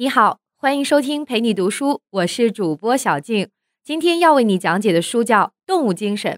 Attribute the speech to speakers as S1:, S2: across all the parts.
S1: 你好，欢迎收听陪你读书，我是主播小静。今天要为你讲解的书叫《动物精神》。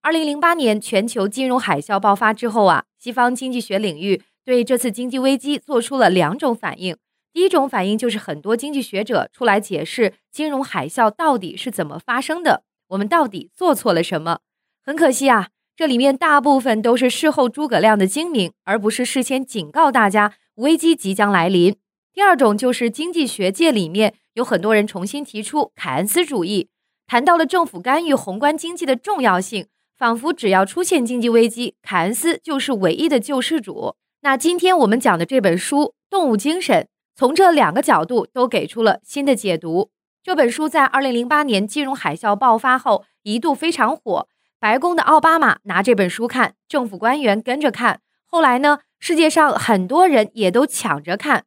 S1: 二零零八年全球金融海啸爆发之后啊，西方经济学领域对这次经济危机做出了两种反应。第一种反应就是很多经济学者出来解释金融海啸到底是怎么发生的，我们到底做错了什么？很可惜啊，这里面大部分都是事后诸葛亮的精明，而不是事先警告大家危机即将来临。第二种就是经济学界里面有很多人重新提出凯恩斯主义，谈到了政府干预宏观经济的重要性，仿佛只要出现经济危机，凯恩斯就是唯一的救世主。那今天我们讲的这本书《动物精神》，从这两个角度都给出了新的解读。这本书在二零零八年金融海啸爆发后一度非常火，白宫的奥巴马拿这本书看，政府官员跟着看，后来呢，世界上很多人也都抢着看。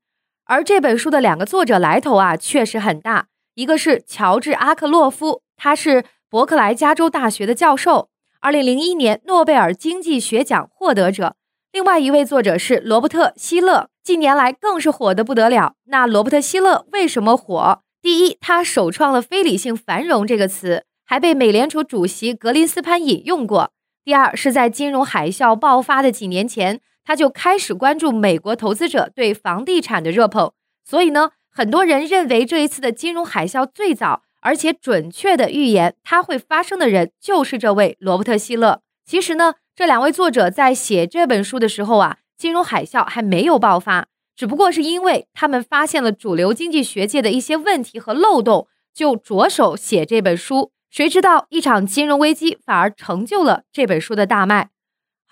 S1: 而这本书的两个作者来头啊，确实很大。一个是乔治·阿克洛夫，他是伯克莱加州大学的教授，二零零一年诺贝尔经济学奖获得者。另外一位作者是罗伯特·希勒，近年来更是火得不得了。那罗伯特·希勒为什么火？第一，他首创了“非理性繁荣”这个词，还被美联储主席格林斯潘引用过。第二，是在金融海啸爆发的几年前。他就开始关注美国投资者对房地产的热捧，所以呢，很多人认为这一次的金融海啸最早而且准确的预言它会发生的人就是这位罗伯特希勒。其实呢，这两位作者在写这本书的时候啊，金融海啸还没有爆发，只不过是因为他们发现了主流经济学界的一些问题和漏洞，就着手写这本书。谁知道一场金融危机反而成就了这本书的大卖。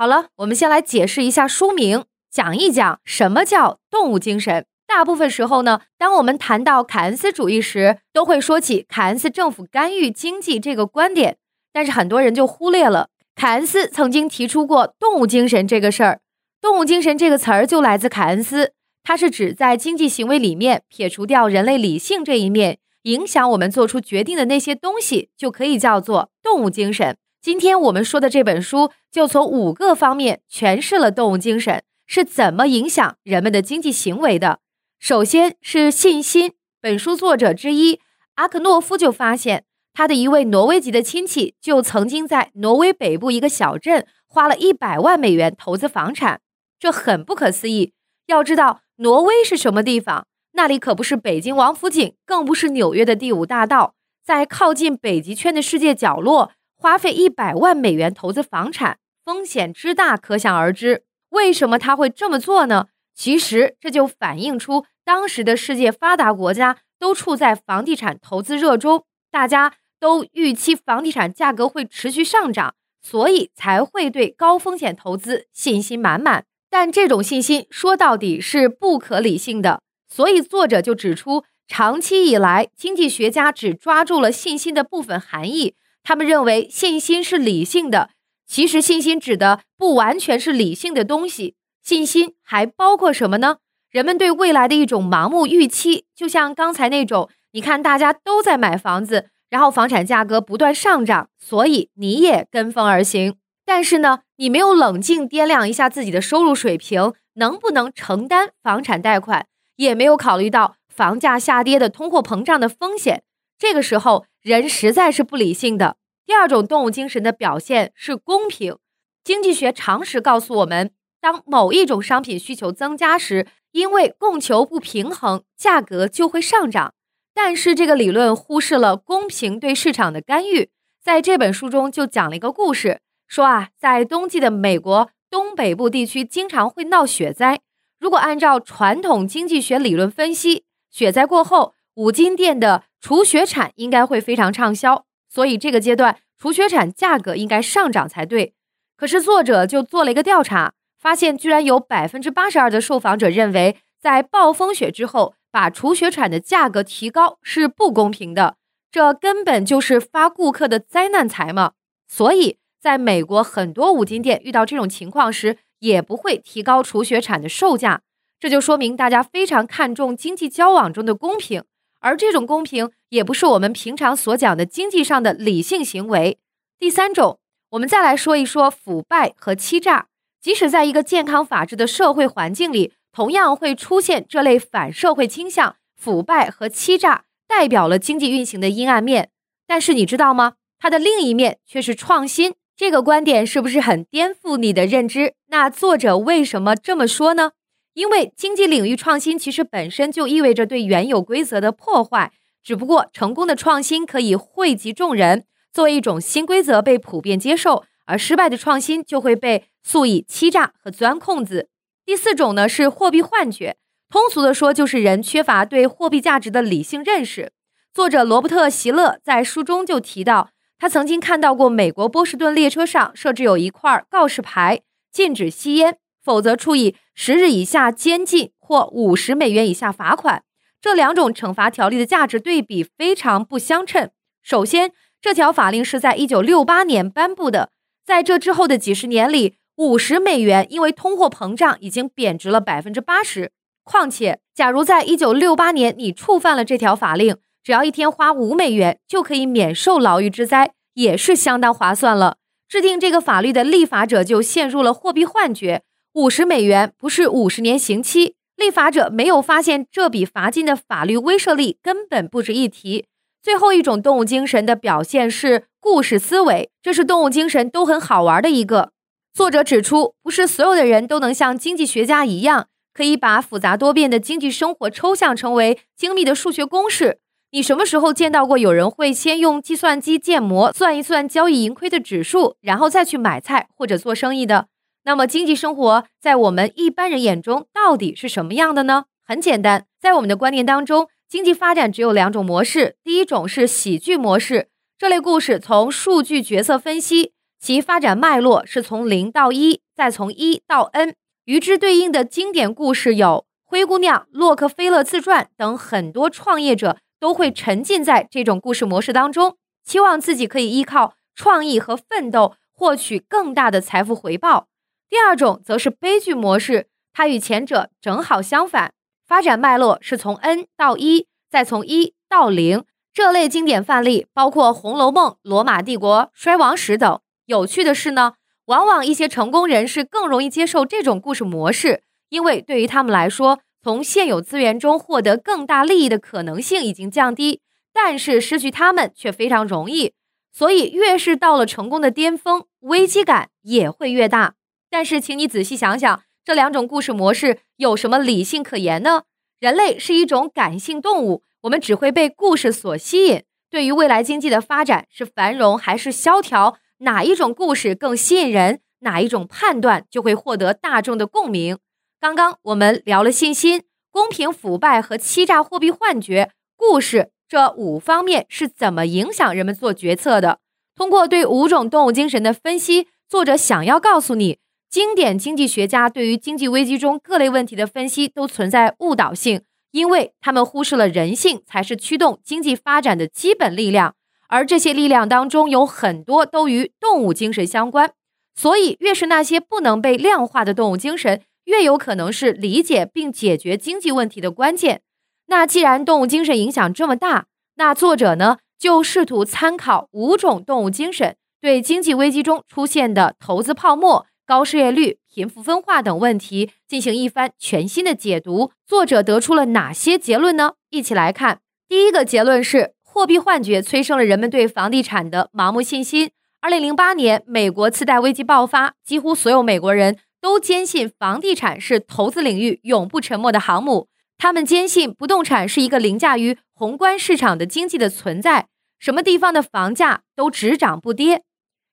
S1: 好了，我们先来解释一下书名，讲一讲什么叫动物精神。大部分时候呢，当我们谈到凯恩斯主义时，都会说起凯恩斯政府干预经济这个观点，但是很多人就忽略了凯恩斯曾经提出过动物精神这个事儿。动物精神这个词儿就来自凯恩斯，它是指在经济行为里面撇除掉人类理性这一面，影响我们做出决定的那些东西，就可以叫做动物精神。今天我们说的这本书，就从五个方面诠释了动物精神是怎么影响人们的经济行为的。首先是信心。本书作者之一阿克诺夫就发现，他的一位挪威籍的亲戚就曾经在挪威北部一个小镇花了一百万美元投资房产，这很不可思议。要知道，挪威是什么地方？那里可不是北京王府井，更不是纽约的第五大道，在靠近北极圈的世界角落。花费一百万美元投资房产，风险之大可想而知。为什么他会这么做呢？其实这就反映出当时的世界发达国家都处在房地产投资热中，大家都预期房地产价格会持续上涨，所以才会对高风险投资信心满满。但这种信心说到底是不可理性的，所以作者就指出，长期以来经济学家只抓住了信心的部分含义。他们认为信心是理性的，其实信心指的不完全是理性的东西。信心还包括什么呢？人们对未来的一种盲目预期，就像刚才那种，你看大家都在买房子，然后房产价格不断上涨，所以你也跟风而行。但是呢，你没有冷静掂量一下自己的收入水平，能不能承担房产贷款，也没有考虑到房价下跌的通货膨胀的风险。这个时候，人实在是不理性的。第二种动物精神的表现是公平。经济学常识告诉我们，当某一种商品需求增加时，因为供求不平衡，价格就会上涨。但是这个理论忽视了公平对市场的干预。在这本书中就讲了一个故事，说啊，在冬季的美国东北部地区经常会闹雪灾。如果按照传统经济学理论分析，雪灾过后，五金店的除雪铲应该会非常畅销，所以这个阶段除雪铲价格应该上涨才对。可是作者就做了一个调查，发现居然有百分之八十二的受访者认为，在暴风雪之后把除雪铲的价格提高是不公平的，这根本就是发顾客的灾难财嘛。所以，在美国很多五金店遇到这种情况时，也不会提高除雪铲的售价。这就说明大家非常看重经济交往中的公平。而这种公平也不是我们平常所讲的经济上的理性行为。第三种，我们再来说一说腐败和欺诈。即使在一个健康法治的社会环境里，同样会出现这类反社会倾向、腐败和欺诈代表了经济运行的阴暗面，但是你知道吗？它的另一面却是创新。这个观点是不是很颠覆你的认知？那作者为什么这么说呢？因为经济领域创新其实本身就意味着对原有规则的破坏，只不过成功的创新可以惠及众人，作为一种新规则被普遍接受，而失败的创新就会被诉以欺诈和钻空子。第四种呢是货币幻觉。通俗的说，就是人缺乏对货币价值的理性认识。作者罗伯特·席勒在书中就提到，他曾经看到过美国波士顿列车上设置有一块告示牌，禁止吸烟，否则处以十日以下监禁或五十美元以下罚款。这两种惩罚条例的价值对比非常不相称。首先，这条法令是在一九六八年颁布的，在这之后的几十年里，五十美元因为通货膨胀已经贬值了百分之八十。况且，假如在一九六八年你触犯了这条法令，只要一天花五美元就可以免受牢狱之灾，也是相当划算了。制定这个法律的立法者就陷入了货币幻觉，五十美元不是五十年刑期。立法者没有发现这笔罚金的法律威慑力根本不值一提。最后一种动物精神的表现是故事思维，这是动物精神都很好玩的一个。作者指出，不是所有的人都能像经济学家一样。可以把复杂多变的经济生活抽象成为精密的数学公式。你什么时候见到过有人会先用计算机建模算一算交易盈亏的指数，然后再去买菜或者做生意的？那么经济生活在我们一般人眼中到底是什么样的呢？很简单，在我们的观念当中，经济发展只有两种模式。第一种是喜剧模式，这类故事从数据角色分析，其发展脉络是从零到一，再从一到 n。与之对应的经典故事有《灰姑娘》《洛克菲勒自传》等，很多创业者都会沉浸在这种故事模式当中，期望自己可以依靠创意和奋斗获取更大的财富回报。第二种则是悲剧模式，它与前者正好相反，发展脉络是从 n 到一，再从一到零。这类经典范例包括《红楼梦》《罗马帝国衰亡史》等。有趣的是呢。往往一些成功人士更容易接受这种故事模式，因为对于他们来说，从现有资源中获得更大利益的可能性已经降低，但是失去他们却非常容易。所以，越是到了成功的巅峰，危机感也会越大。但是，请你仔细想想，这两种故事模式有什么理性可言呢？人类是一种感性动物，我们只会被故事所吸引。对于未来经济的发展是繁荣还是萧条？哪一种故事更吸引人，哪一种判断就会获得大众的共鸣。刚刚我们聊了信心、公平、腐败和欺诈、货币幻觉、故事这五方面是怎么影响人们做决策的。通过对五种动物精神的分析，作者想要告诉你，经典经济学家对于经济危机中各类问题的分析都存在误导性，因为他们忽视了人性才是驱动经济发展的基本力量。而这些力量当中有很多都与动物精神相关，所以越是那些不能被量化的动物精神，越有可能是理解并解决经济问题的关键。那既然动物精神影响这么大，那作者呢就试图参考五种动物精神，对经济危机中出现的投资泡沫、高失业率、贫富分化等问题进行一番全新的解读。作者得出了哪些结论呢？一起来看。第一个结论是。货币幻觉催生了人们对房地产的盲目信心。二零零八年，美国次贷危机爆发，几乎所有美国人都坚信房地产是投资领域永不沉没的航母。他们坚信不动产是一个凌驾于宏观市场的经济的存在，什么地方的房价都只涨不跌，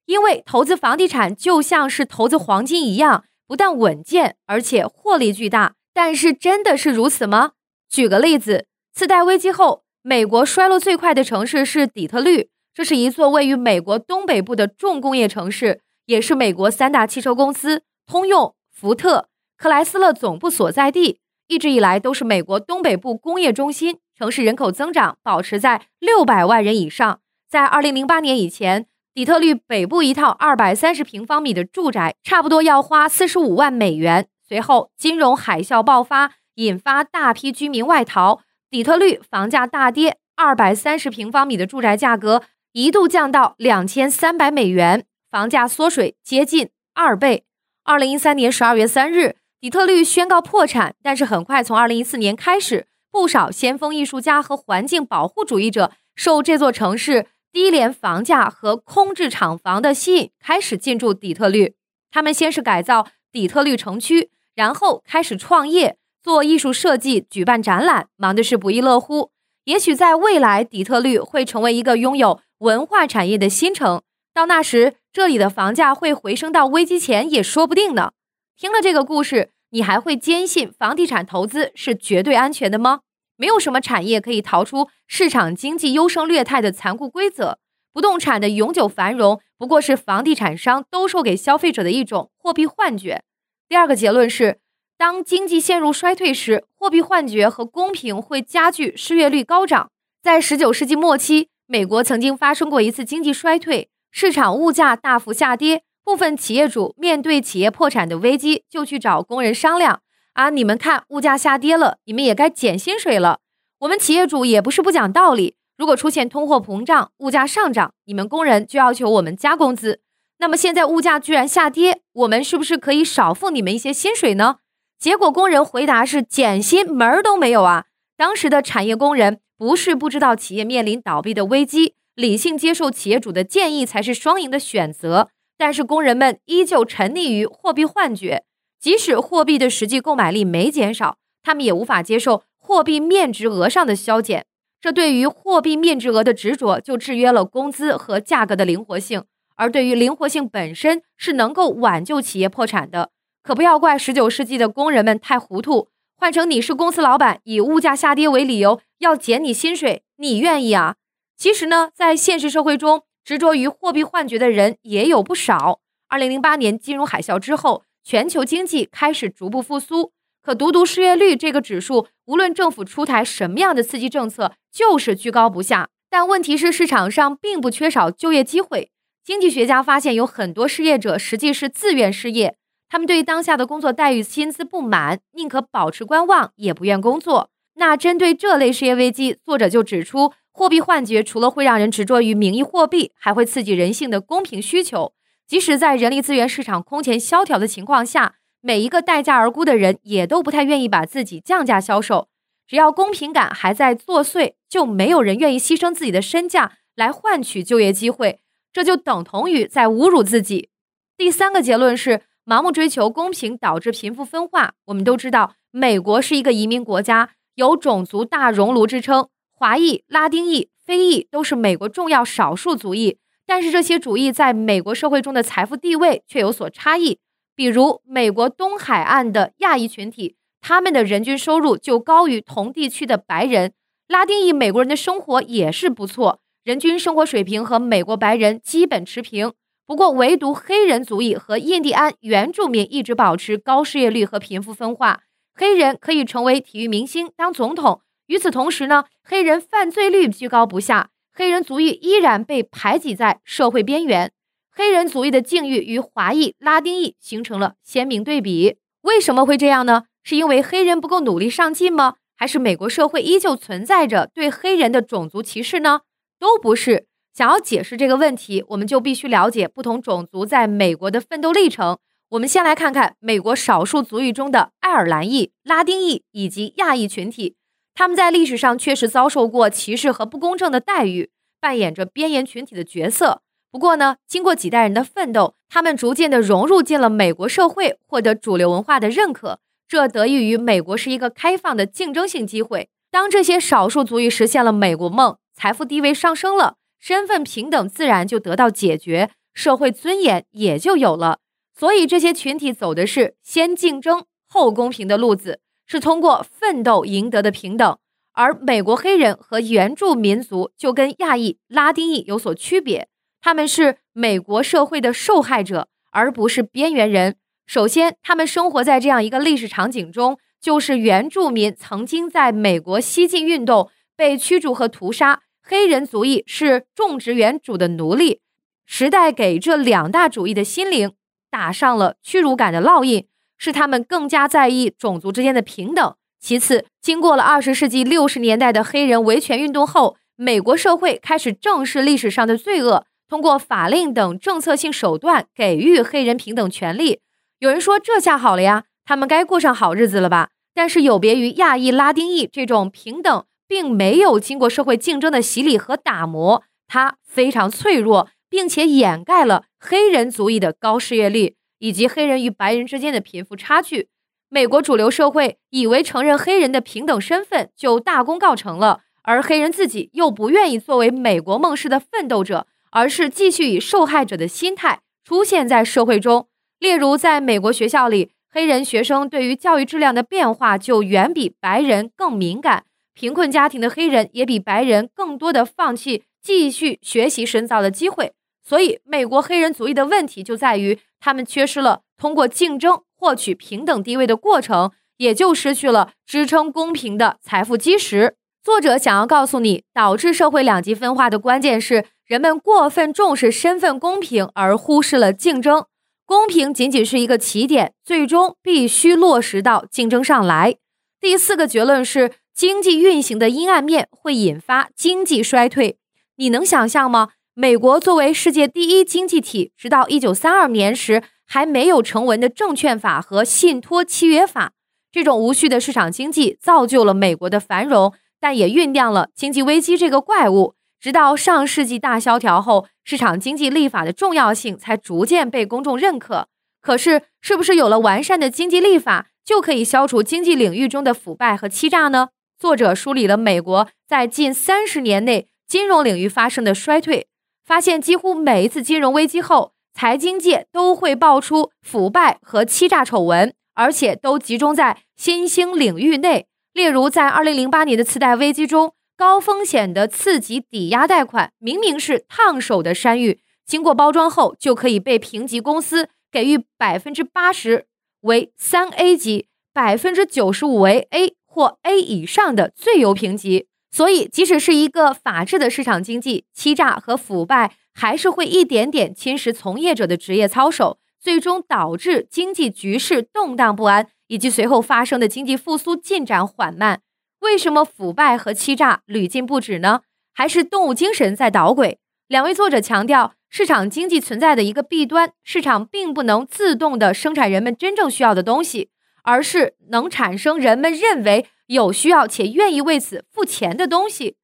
S1: 因为投资房地产就像是投资黄金一样，不但稳健，而且获利巨大。但是真的是如此吗？举个例子，次贷危机后。美国衰落最快的城市是底特律，这是一座位于美国东北部的重工业城市，也是美国三大汽车公司通用、福特、克莱斯勒总部所在地，一直以来都是美国东北部工业中心。城市人口增长保持在六百万人以上。在二零零八年以前，底特律北部一套二百三十平方米的住宅差不多要花四十五万美元。随后，金融海啸爆发，引发大批居民外逃。底特律房价大跌，二百三十平方米的住宅价格一度降到两千三百美元，房价缩水接近二倍。二零一三年十二月三日，底特律宣告破产，但是很快从二零一四年开始，不少先锋艺术家和环境保护主义者受这座城市低廉房价和空置厂房的吸引，开始进驻底特律。他们先是改造底特律城区，然后开始创业，做艺术设计，举办展览，忙的是不亦乐乎。也许在未来，底特律会成为一个拥有文化产业的新城。到那时，这里的房价会回升到危机前也说不定呢。听了这个故事。你还会坚信房地产投资是绝对安全的吗？没有什么产业可以逃出市场经济优胜劣汰的残酷规则。不动产的永久繁荣不过是房地产商兜售给消费者的一种货币幻觉。第二个结论是，当经济陷入衰退时，货币幻觉和公平会加剧失业率高涨。在19世纪末期，美国曾经发生过一次经济衰退，市场物价大幅下跌。部分企业主面对企业破产的危机，就去找工人商量：“啊，你们看，物价下跌了，你们也该减薪水了。我们企业主也不是不讲道理，如果出现通货膨胀、物价上涨，你们工人就要求我们加工资。那么现在物价居然下跌，我们是不是可以少付你们一些薪水呢？”结果工人回答是：“减薪门儿都没有啊！”当时的产业工人不是不知道企业面临倒闭的危机，理性接受企业主的建议才是双赢的选择。但是工人们依旧沉溺于货币幻觉，即使货币的实际购买力没减少，他们也无法接受货币面值额上的削减。这对于货币面值额的执着，就制约了工资和价格的灵活性。而对于灵活性本身，是能够挽救企业破产的。可不要怪十九世纪的工人们太糊涂。换成你是公司老板，以物价下跌为理由要减你薪水，你愿意啊？其实呢，在现实社会中。执着于货币幻觉的人也有不少。二零零八年金融海啸之后，全球经济开始逐步复苏，可独独失业率这个指数，无论政府出台什么样的刺激政策，就是居高不下。但问题是，市场上并不缺少就业机会。经济学家发现，有很多失业者实际是自愿失业，他们对当下的工作待遇、薪资不满，宁可保持观望，也不愿工作。那针对这类失业危机，作者就指出。货币幻觉除了会让人执着于名义货币，还会刺激人性的公平需求。即使在人力资源市场空前萧条的情况下，每一个待价而沽的人也都不太愿意把自己降价销售。只要公平感还在作祟，就没有人愿意牺牲自己的身价来换取就业机会。这就等同于在侮辱自己。第三个结论是，盲目追求公平导致贫富分化。我们都知道，美国是一个移民国家，有种族大熔炉之称。华裔、拉丁裔、非裔都是美国重要少数族裔，但是这些主裔在美国社会中的财富地位却有所差异。比如，美国东海岸的亚裔群体，他们的人均收入就高于同地区的白人；拉丁裔美国人的生活也是不错，人均生活水平和美国白人基本持平。不过，唯独黑人族裔和印第安原住民一直保持高失业率和贫富分化。黑人可以成为体育明星、当总统。与此同时呢，黑人犯罪率居高不下，黑人族裔依然被排挤在社会边缘。黑人族裔的境遇与华裔、拉丁裔形成了鲜明对比。为什么会这样呢？是因为黑人不够努力上进吗？还是美国社会依旧存在着对黑人的种族歧视呢？都不是。想要解释这个问题，我们就必须了解不同种族在美国的奋斗历程。我们先来看看美国少数族裔中的爱尔兰裔、拉丁裔以及亚裔群体。他们在历史上确实遭受过歧视和不公正的待遇，扮演着边缘群体的角色。不过呢，经过几代人的奋斗，他们逐渐的融入进了美国社会，获得主流文化的认可。这得益于美国是一个开放的竞争性机会。当这些少数族裔实现了美国梦，财富地位上升了，身份平等自然就得到解决，社会尊严也就有了。所以这些群体走的是先竞争后公平的路子。是通过奋斗赢得的平等，而美国黑人和原住民族就跟亚裔、拉丁裔有所区别，他们是美国社会的受害者，而不是边缘人。首先，他们生活在这样一个历史场景中，就是原住民曾经在美国西进运动被驱逐和屠杀，黑人族裔是种植园主的奴隶。时代给这两大主义的心灵打上了屈辱感的烙印。是他们更加在意种族之间的平等。其次，经过了二十世纪六十年代的黑人维权运动后，美国社会开始正视历史上的罪恶，通过法令等政策性手段给予黑人平等权利。有人说这下好了呀，他们该过上好日子了吧？但是有别于亚裔、拉丁裔这种平等，并没有经过社会竞争的洗礼和打磨，它非常脆弱，并且掩盖了黑人族裔的高失业率以及黑人与白人之间的贫富差距。美国主流社会以为承认黑人的平等身份就大功告成了，而黑人自己又不愿意作为美国梦式的奋斗者，而是继续以受害者的心态出现在社会中。例如，在美国学校里。黑人学生对于教育质量的变化就远比白人更敏感，贫困家庭的黑人也比白人更多的放弃继续学习深造的机会。所以，美国黑人族裔的问题就在于他们缺失了通过竞争获取平等地位的过程，也就失去了支撑公平的财富基石。作者想要告诉你，导致社会两极分化的关键是人们过分重视身份公平，而忽视了竞争。公平仅仅是一个起点，最终必须落实到竞争上来。第四个结论是，经济运行的阴暗面会引发经济衰退。你能想象吗？美国作为世界第一经济体，直到一九三二年时还没有成文的证券法和信托契约法。这种无序的市场经济造就了美国的繁荣，但也酝酿了经济危机这个怪物。直到上世纪大萧条后，市场经济立法的重要性才逐渐被公众认可。可是，是不是有了完善的经济立法，就可以消除经济领域中的腐败和欺诈呢？作者梳理了美国在近三十年内金融领域发生的衰退，发现几乎每一次金融危机后，财经界都会爆出腐败和欺诈丑闻，而且都集中在新兴领域内。例如，在二零零八年的次贷危机中。高风险的次级抵押贷款明明是烫手的山芋，经过包装后就可以被评级公司给予百分之八十为三 A 级，百分之九十五为 A 或 A 以上的最优评级。所以，即使是一个法治的市场经济，欺诈和腐败还是会一点点侵蚀从业者的职业操守，最终导致经济局势动荡不安，以及随后发生的经济复苏进展缓慢。为什么腐败和欺诈屡禁不止呢？还是动物精神在捣鬼？两位作者强调，市场经济存在的一个弊端：市场并不能自动的生产人们真正需要的东西，而是能产生人们认为有需要且愿意为此付钱的东西。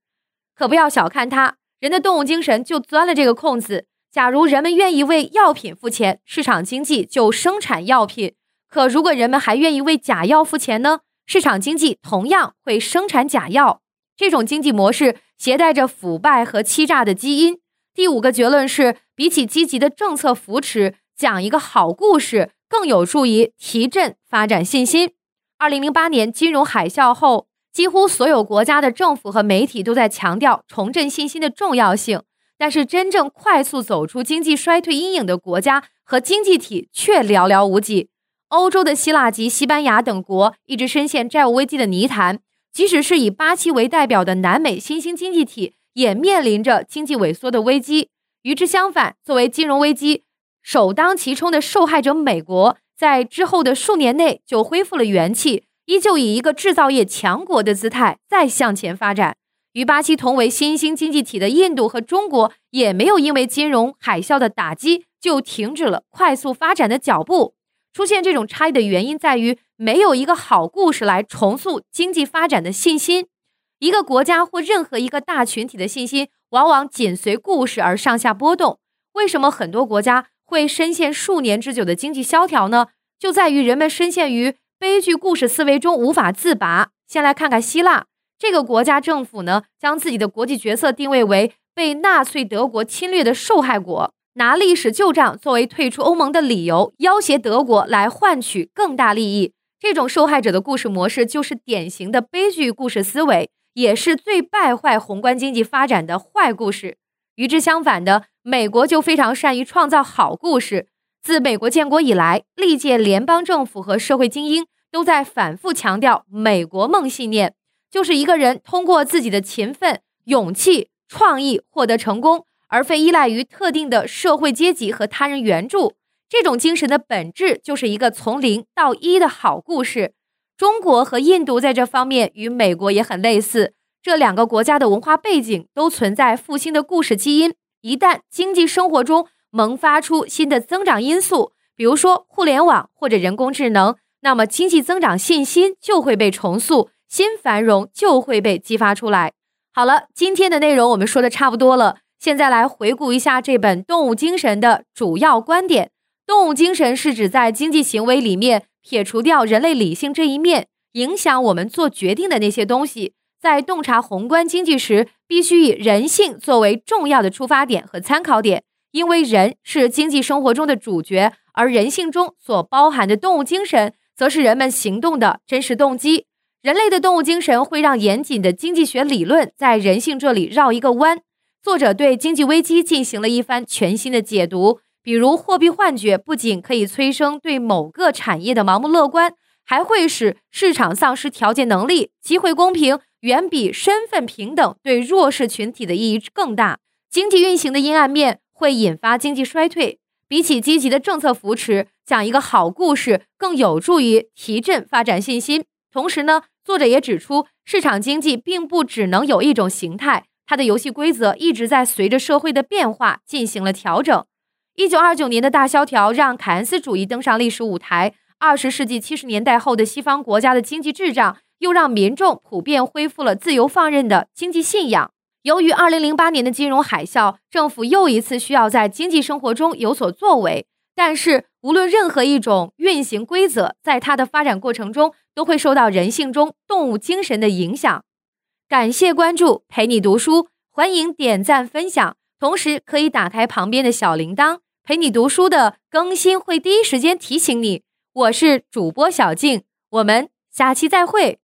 S1: 可不要小看它，人的动物精神就钻了这个空子。假如人们愿意为药品付钱，市场经济就生产药品；可如果人们还愿意为假药付钱呢？市场经济同样会生产假药，这种经济模式携带着腐败和欺诈的基因。第五个结论是，比起积极的政策扶持，讲一个好故事更有助于提振发展信心。二零零八年金融海啸后，几乎所有国家的政府和媒体都在强调重振信心的重要性，但是真正快速走出经济衰退阴影的国家和经济体却寥寥无几。欧洲的希腊及西班牙等国一直深陷债务危机的泥潭，即使是以巴西为代表的南美新兴经济体，也面临着经济萎缩的危机。与之相反，作为金融危机首当其冲的受害者，美国在之后的数年内就恢复了元气，依旧以一个制造业强国的姿态再向前发展。与巴西同为新兴经济体的印度和中国，也没有因为金融海啸的打击就停止了快速发展的脚步。出现这种差异的原因在于，没有一个好故事来重塑经济发展的信心。一个国家或任何一个大群体的信心，往往紧随故事而上下波动。为什么很多国家会深陷数年之久的经济萧条呢？就在于人们深陷于悲剧故事思维中无法自拔。先来看看希腊这个国家，政府呢将自己的国际角色定位为被纳粹德国侵略的受害国。拿历史旧账作为退出欧盟的理由，要挟德国来换取更大利益，这种受害者的故事模式就是典型的悲剧故事思维，也是最败坏宏观经济发展的坏故事。与之相反的，美国就非常善于创造好故事。自美国建国以来，历届联邦政府和社会精英都在反复强调“美国梦”信念，就是一个人通过自己的勤奋、勇气、创意获得成功。而非依赖于特定的社会阶级和他人援助，这种精神的本质就是一个从零到一的好故事。中国和印度在这方面与美国也很类似，这两个国家的文化背景都存在复兴的故事基因。一旦经济生活中萌发出新的增长因素，比如说互联网或者人工智能，那么经济增长信心就会被重塑，新繁荣就会被激发出来。好了，今天的内容我们说的差不多了，现在来回顾一下这本《动物精神》的主要观点。动物精神是指在经济行为里面撇除掉人类理性这一面，影响我们做决定的那些东西。在洞察宏观经济时，必须以人性作为重要的出发点和参考点，因为人是经济生活中的主角，而人性中所包含的动物精神，则是人们行动的真实动机。人类的动物精神会让严谨的经济学理论在人性这里绕一个弯。作者对经济危机进行了一番全新的解读。比如货币幻觉不仅可以催生对某个产业的盲目乐观，还会使市场丧失调节能力。机会公平远比身份平等对弱势群体的意义更大。经济运行的阴暗面会引发经济衰退。比起积极的政策扶持，讲一个好故事更有助于提振发展信心。同时呢，作者也指出，市场经济并不只能有一种形态，它的游戏规则一直在随着社会的变化进行了调整。一九二九年的大萧条让凯恩斯主义登上历史舞台。二十世纪七十年代后的西方国家的经济滞胀，又让民众普遍恢复了自由放任的经济信仰。由于二零零八年的金融海啸，政府又一次需要在经济生活中有所作为。但是，无论任何一种运行规则，在它的发展过程中，都会受到人性中动物精神的影响。感谢关注，陪你读书，欢迎点赞分享，同时可以打开旁边的小铃铛。陪你读书的更新会第一时间提醒你。我是主播小静，我们下期再会。